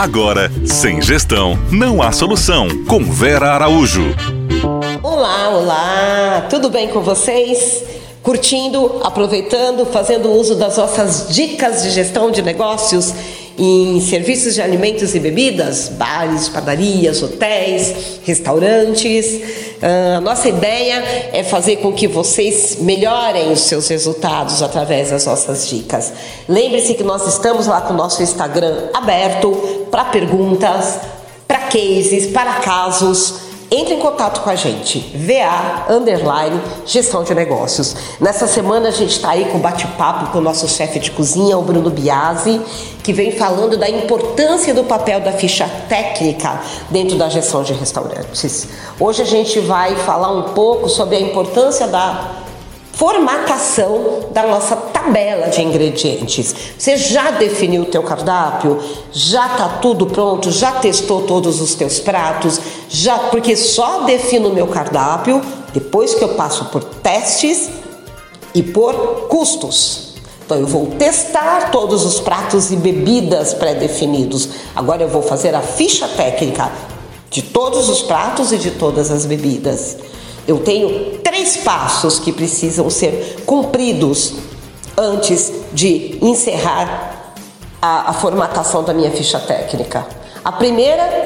Agora, sem gestão, não há solução. Com Vera Araújo. Olá, olá! Tudo bem com vocês? Curtindo, aproveitando, fazendo uso das nossas dicas de gestão de negócios em serviços de alimentos e bebidas, bares, padarias, hotéis, restaurantes. Uh, a nossa ideia é fazer com que vocês melhorem os seus resultados através das nossas dicas. Lembre-se que nós estamos lá com o nosso Instagram aberto para perguntas, para cases, para casos. Entre em contato com a gente, VA Underline Gestão de Negócios. Nessa semana a gente está aí com bate-papo com o nosso chefe de cozinha, o Bruno Biasi, que vem falando da importância do papel da ficha técnica dentro da gestão de restaurantes. Hoje a gente vai falar um pouco sobre a importância da formatação da nossa tabela de ingredientes. Você já definiu o teu cardápio? Já tá tudo pronto? Já testou todos os teus pratos? Já porque só defino o meu cardápio depois que eu passo por testes e por custos. Então eu vou testar todos os pratos e bebidas pré-definidos. Agora eu vou fazer a ficha técnica de todos os pratos e de todas as bebidas. Eu tenho três passos que precisam ser cumpridos antes de encerrar a, a formatação da minha ficha técnica. A primeira,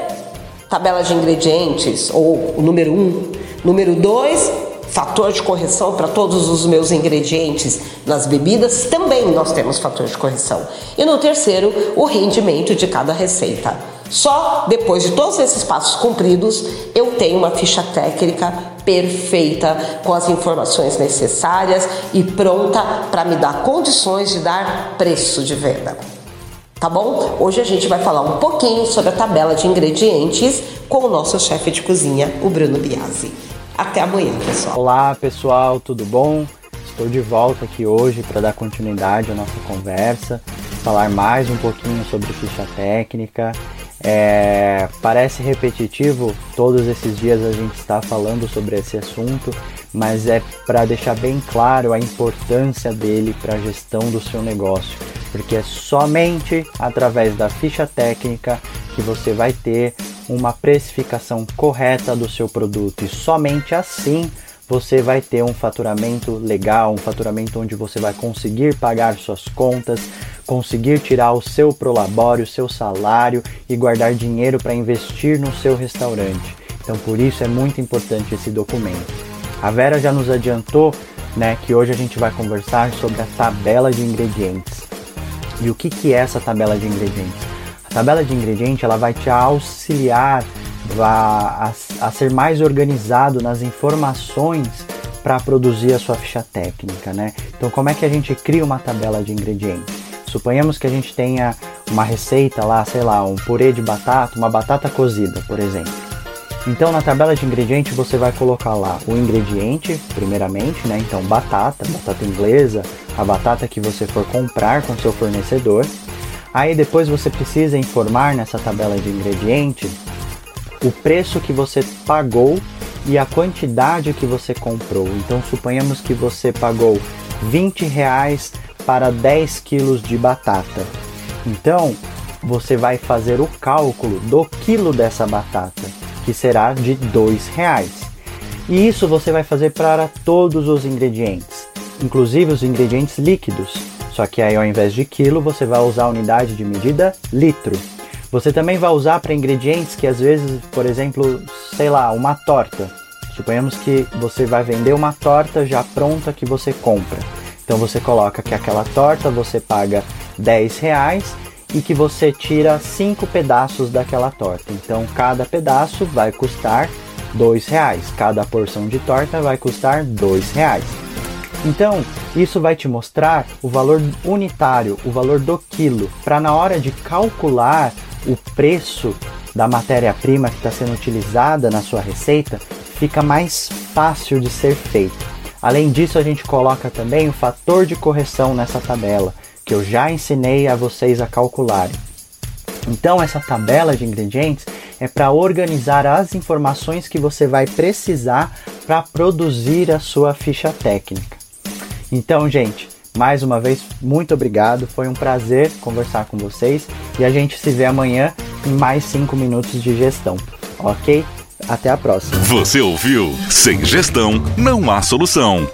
tabela de ingredientes, ou o número um. Número dois, fator de correção para todos os meus ingredientes nas bebidas, também nós temos fator de correção. E no terceiro, o rendimento de cada receita. Só depois de todos esses passos cumpridos, eu tenho uma ficha técnica perfeita, com as informações necessárias e pronta para me dar condições de dar preço de venda. Tá bom? Hoje a gente vai falar um pouquinho sobre a tabela de ingredientes com o nosso chefe de cozinha, o Bruno Biasi. Até amanhã, pessoal. Olá, pessoal, tudo bom? Estou de volta aqui hoje para dar continuidade à nossa conversa, falar mais um pouquinho sobre ficha técnica é, parece repetitivo, todos esses dias a gente está falando sobre esse assunto, mas é para deixar bem claro a importância dele para a gestão do seu negócio, porque é somente através da ficha técnica que você vai ter uma precificação correta do seu produto e somente assim você vai ter um faturamento legal, um faturamento onde você vai conseguir pagar suas contas, conseguir tirar o seu prolabório, o seu salário e guardar dinheiro para investir no seu restaurante. Então, por isso é muito importante esse documento. A Vera já nos adiantou né, que hoje a gente vai conversar sobre a tabela de ingredientes. E o que, que é essa tabela de ingredientes? A tabela de ingredientes ela vai te auxiliar a, a, a ser mais organizado nas informações para produzir a sua ficha técnica, né? Então, como é que a gente cria uma tabela de ingredientes? Suponhamos que a gente tenha uma receita lá, sei lá, um purê de batata, uma batata cozida, por exemplo. Então na tabela de ingredientes você vai colocar lá o ingrediente, primeiramente, né? Então batata, batata inglesa, a batata que você for comprar com seu fornecedor. Aí depois você precisa informar nessa tabela de ingredientes o preço que você pagou e a quantidade que você comprou. Então suponhamos que você pagou 20 reais para 10 quilos de batata. Então, você vai fazer o cálculo do quilo dessa batata, que será de dois reais. E isso você vai fazer para todos os ingredientes, inclusive os ingredientes líquidos. Só que aí ao invés de quilo, você vai usar a unidade de medida litro. Você também vai usar para ingredientes que às vezes, por exemplo, sei lá, uma torta. Suponhamos que você vai vender uma torta já pronta que você compra. Então você coloca que aquela torta você paga 10 reais e que você tira cinco pedaços daquela torta. Então cada pedaço vai custar dois reais. Cada porção de torta vai custar dois reais. Então isso vai te mostrar o valor unitário, o valor do quilo, para na hora de calcular o preço da matéria-prima que está sendo utilizada na sua receita, fica mais fácil de ser feito. Além disso, a gente coloca também o fator de correção nessa tabela, que eu já ensinei a vocês a calcularem. Então, essa tabela de ingredientes é para organizar as informações que você vai precisar para produzir a sua ficha técnica. Então, gente, mais uma vez, muito obrigado. Foi um prazer conversar com vocês e a gente se vê amanhã em mais 5 minutos de gestão, ok? Até a próxima. Você ouviu? Sem gestão não há solução.